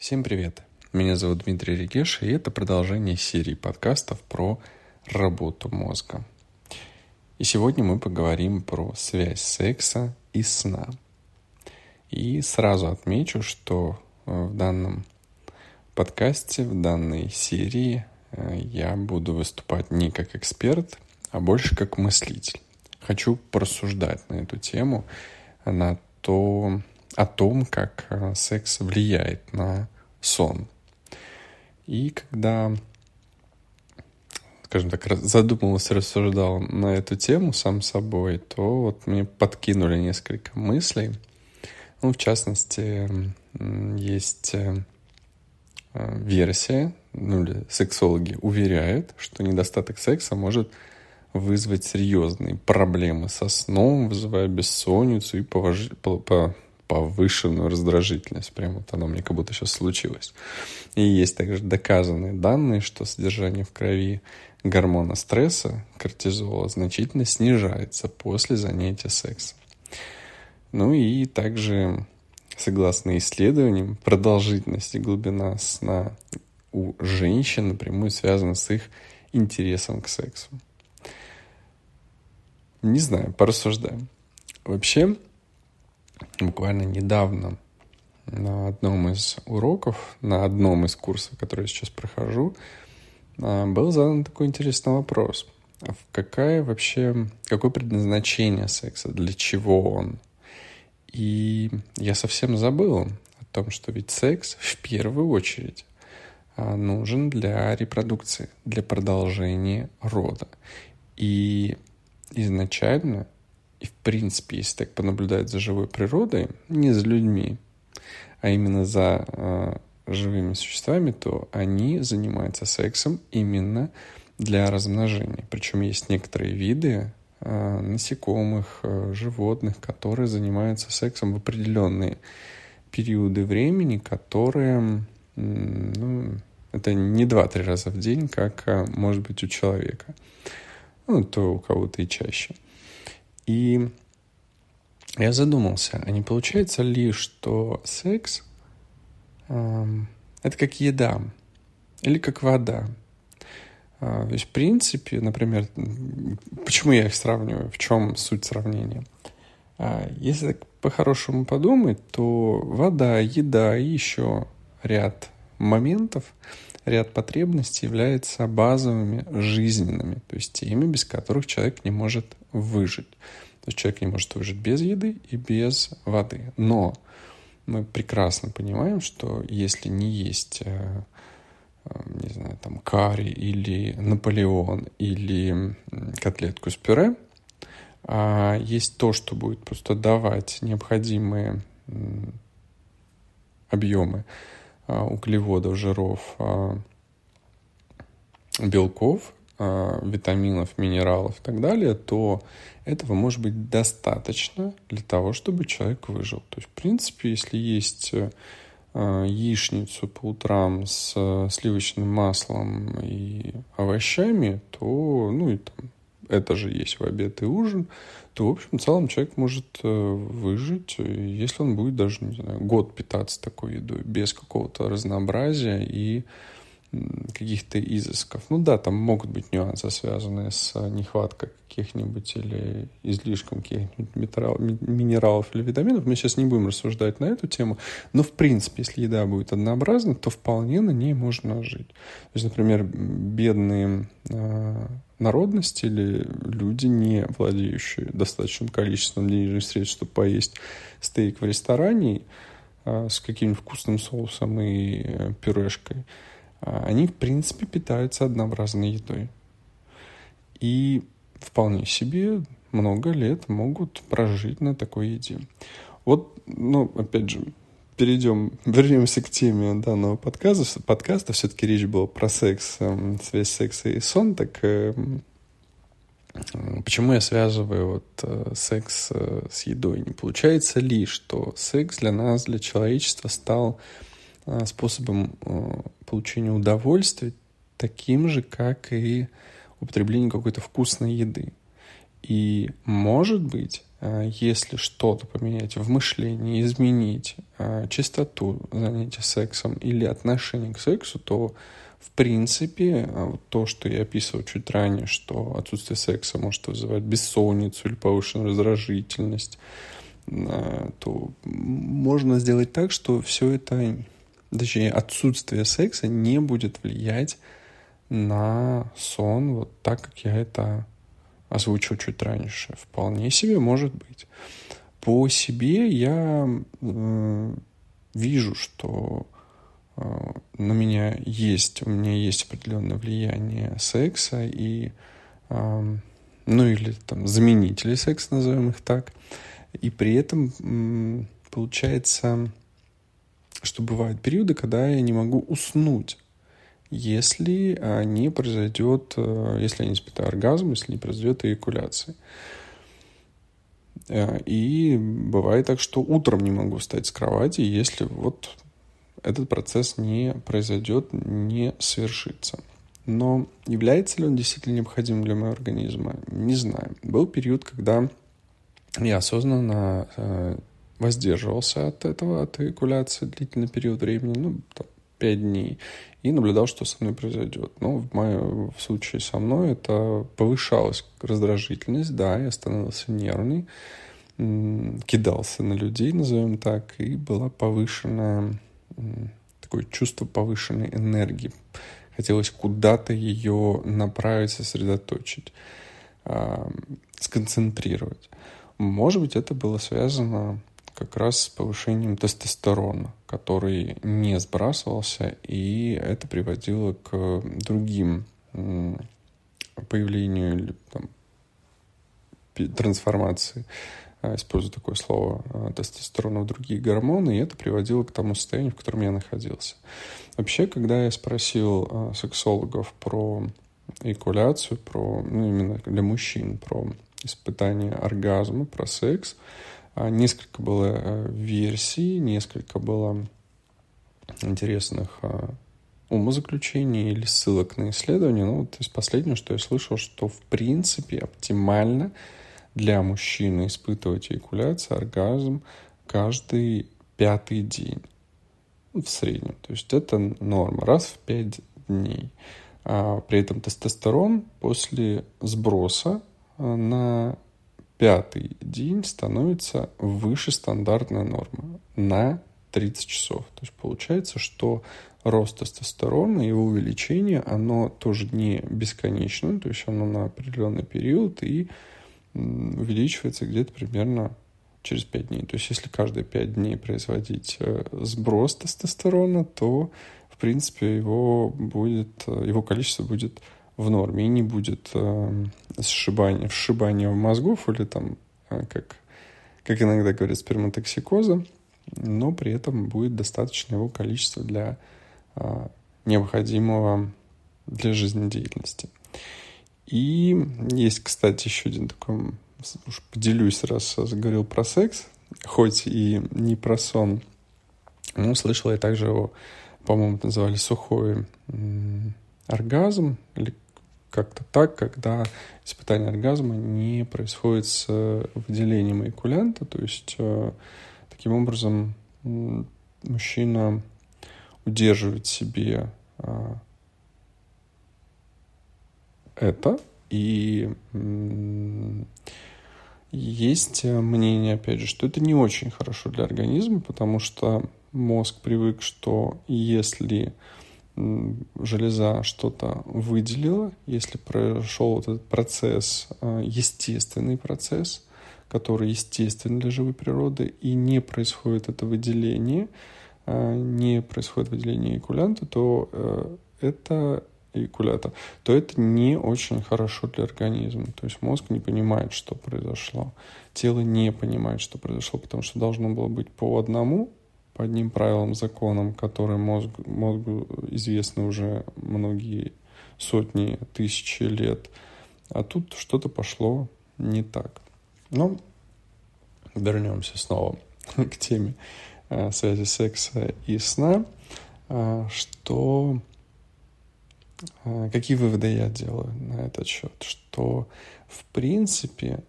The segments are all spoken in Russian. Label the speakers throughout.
Speaker 1: Всем привет! Меня зовут Дмитрий Регеш, и это продолжение серии подкастов про работу мозга. И сегодня мы поговорим про связь секса и сна. И сразу отмечу, что э, в данном подкасте, в данной серии э, я буду выступать не как эксперт, а больше как мыслитель. Хочу порассуждать на эту тему, на то, о том, как э, секс влияет на сон. И когда, скажем так, задумывался, рассуждал на эту тему сам собой, то вот мне подкинули несколько мыслей. Ну, в частности, есть э, версия, ну или сексологи уверяют, что недостаток секса может вызвать серьезные проблемы со сном, вызывая бессонницу и повож... по повышенную раздражительность. Прям вот оно мне как будто сейчас случилось. И есть также доказанные данные, что содержание в крови гормона стресса, кортизола, значительно снижается после занятия сексом. Ну и также, согласно исследованиям, продолжительность и глубина сна у женщин напрямую связана с их интересом к сексу. Не знаю, порассуждаем. Вообще, буквально недавно на одном из уроков, на одном из курсов, который я сейчас прохожу, а, был задан такой интересный вопрос. Какая вообще, какое предназначение секса, для чего он? И я совсем забыл о том, что ведь секс в первую очередь а, нужен для репродукции, для продолжения рода. И изначально и в принципе, если так понаблюдать за живой природой, не за людьми, а именно за э, живыми существами, то они занимаются сексом именно для размножения. Причем есть некоторые виды э, насекомых, э, животных, которые занимаются сексом в определенные периоды времени, которые, ну, это не два-три раза в день, как э, может быть у человека. Ну, то у кого-то и чаще. И я задумался, а не получается ли, что секс э, это как еда или как вода? Э, то есть, в принципе, например, почему я их сравниваю, в чем суть сравнения? Э, если так по-хорошему подумать, то вода, еда и еще ряд моментов, ряд потребностей являются базовыми жизненными, то есть теми, без которых человек не может выжить. То есть человек не может выжить без еды и без воды. Но мы прекрасно понимаем, что если не есть, э, э, не знаю, там, карри или Наполеон или котлетку с пюре, а есть то, что будет просто давать необходимые объемы углеводов, жиров, а, белков, а, витаминов, минералов и так далее, то этого может быть достаточно для того, чтобы человек выжил. То есть, в принципе, если есть э, яичницу по утрам с сливочным маслом и овощами, то, ну и там, это же есть в обед и ужин, то, в общем, в целом человек может э, выжить, если он будет даже, не знаю, год питаться такой едой, без какого-то разнообразия и каких-то изысков. Ну да, там могут быть нюансы, связанные с нехваткой каких-нибудь или излишком каких-нибудь минералов или витаминов. Мы сейчас не будем рассуждать на эту тему, но в принципе, если еда будет однообразна, то вполне на ней можно жить. То есть, например, бедные э, народности или люди, не владеющие достаточным количеством денежных средств, чтобы поесть стейк в ресторане э, с каким-нибудь вкусным соусом и э, пюрешкой – а, они, в принципе, питаются однообразной едой. И вполне себе много лет могут прожить на такой еде. Вот, ну, опять же, перейдем, вернемся к теме данного подкаста. подкаста. Все-таки речь была про секс, эм, связь секса и сон. Так эм, почему я связываю вот э, секс э, с едой? Не получается ли, что секс для нас, для человечества стал способом э, получения удовольствия таким же, как и употребление какой-то вкусной еды. И, может быть, если что-то поменять в мышлении, изменить частоту занятия сексом или отношение к сексу, то в принципе, то, что я описывал чуть ранее, что отсутствие секса может вызывать бессонницу или повышенную раздражительность, то можно сделать так, что все это, точнее, отсутствие секса не будет влиять на сон вот так, как я это озвучил чуть раньше. Вполне себе может быть. По себе я э, вижу, что Э, на меня есть, у меня есть определенное влияние секса и, ну или там заменители секса, назовем их так. И при этом получается, что бывают периоды, когда я не могу уснуть, если не произойдет, э, если я не испытаю оргазм, если не произойдет эякуляция. Э, и бывает так, что утром не могу встать с кровати, если вот этот процесс не произойдет, не совершится. Но является ли он действительно необходимым для моего организма? Не знаю. Был период, когда я осознанно э, воздерживался от этого, от эякуляции длительный период времени, ну, там, 5 дней, и наблюдал, что со мной произойдет. Но в, моем, в случае со мной это повышалась раздражительность, да, я становился нервный, кидался на людей, назовем так, и была повышенная такое чувство повышенной энергии. Хотелось куда-то ее направить, сосредоточить, сконцентрировать. Может быть, это было связано как раз с повышением тестостерона, который не сбрасывался, и это приводило к другим появлению там, трансформации а, использую такое слово, а, тестостерона в другие гормоны, и это приводило к тому состоянию, в котором я находился. Вообще, когда я спросил а, сексологов про эякуляцию, про, ну, именно для мужчин, про испытание оргазма, про секс, несколько было версий, несколько было интересных умозаключений или ссылок на исследования. Ну, вот из последнего, что я слышал, что в принципе оптимально – для мужчины испытывать эякуляцию, оргазм каждый пятый день в среднем. То есть это норма, раз в пять дней. А при этом тестостерон после сброса а, на пятый день становится выше стандартной нормы на 30 часов. То есть получается, что рост тестостерона, его увеличение, оно тоже не бесконечно, то есть оно на определенный период, и увеличивается где-то примерно через 5 дней. То есть если каждые 5 дней производить э, сброс тестостерона, то, в принципе, его, будет, э, его количество будет в норме и не будет э, сшибания, вшибания в мозгов или там, как, как иногда говорят, сперматоксикоза, но при этом будет достаточно его количества для необходимого для жизнедеятельности. И есть, кстати, еще один такой, уж поделюсь, раз заговорил про секс, хоть и не про сон. Но слышал я также его, по-моему, называли сухой оргазм, или как-то так, когда испытание оргазма не происходит с выделением эякулянта, то есть э, таким образом мужчина удерживает себе а, это. И есть мнение, опять же, что это не очень хорошо для организма, потому что мозг привык, что если железа что-то выделила, если прошел вот этот процесс, а, естественный процесс, который естественен для живой природы, и не происходит это выделение, а, не происходит выделение экулянта, то э, это эякулята, то это не очень хорошо для организма. То есть мозг не понимает, что произошло. Тело не понимает, что произошло, потому что должно было быть по одному, по одним правилам, законам, которые мозг, мозгу известны уже многие сотни, тысячи лет. А тут что-то пошло не так. Но вернемся снова к теме э, связи секса и сна, э, что э, какие выводы я делаю на этот счет? Что, в принципе,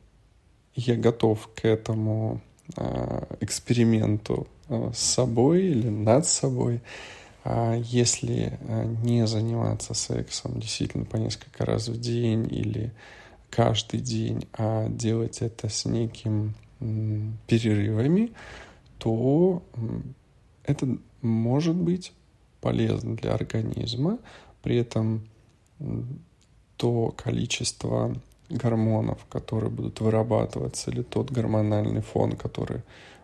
Speaker 1: я готов к этому э, эксперименту с собой или над собой, а если не заниматься сексом действительно по несколько раз в день или каждый день, а делать это с неким перерывами, то это может быть полезно для организма. При этом то количество гормонов, которые будут вырабатываться, или тот гормональный фон, который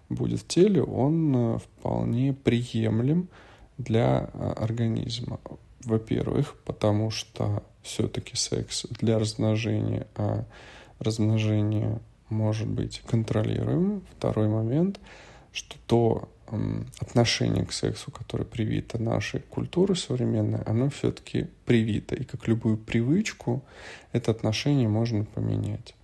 Speaker 1: будет в теле, он э, вполне приемлем для э, организма. Во-первых, потому что все-таки секс для размножения, а размножение может быть контролируемым. Второй момент, что то отношение к сексу, которое привито нашей культурой современной, оно все-таки привито. И как любую привычку, это отношение можно поменять.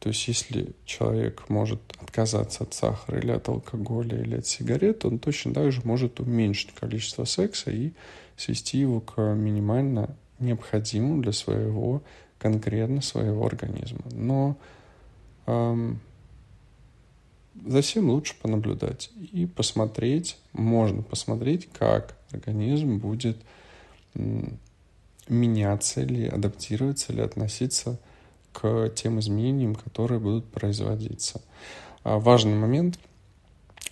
Speaker 1: То есть если человек может отказаться от сахара или от алкоголя или от сигарет, он точно так же может уменьшить количество секса и свести его к минимально необходимому для своего конкретно своего организма. Но эм, за всем лучше понаблюдать и посмотреть, можно посмотреть, как организм будет меняться или адаптироваться или относиться к тем изменениям, которые будут производиться. А важный момент –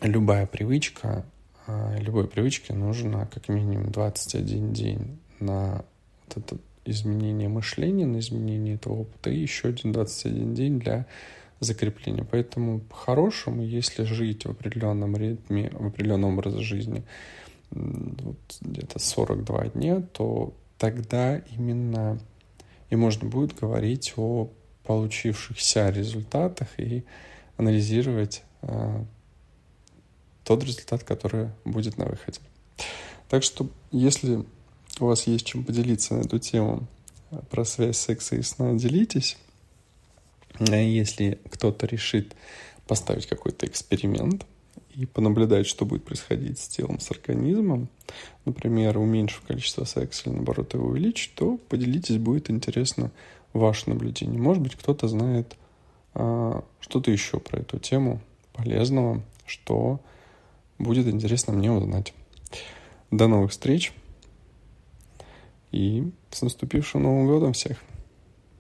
Speaker 1: любая привычка, а, любой привычке нужно как минимум 21 день на вот это изменение мышления, на изменение этого опыта и еще один 21 день для закрепления. Поэтому по-хорошему, если жить в определенном ритме, в определенном образе жизни вот где-то 42 дня, то тогда именно и можно будет говорить о получившихся результатах и анализировать э, тот результат, который будет на выходе. Так что, если у вас есть чем поделиться на эту тему про связь секса и сна, делитесь. А если кто-то решит поставить какой-то эксперимент и понаблюдать, что будет происходить с телом, с организмом, например, уменьшив количество секса или, наоборот, его увеличить, то поделитесь, будет интересно ваше наблюдение. Может быть, кто-то знает а, что-то еще про эту тему полезного, что будет интересно мне узнать. До новых встреч и с наступившим Новым годом всех!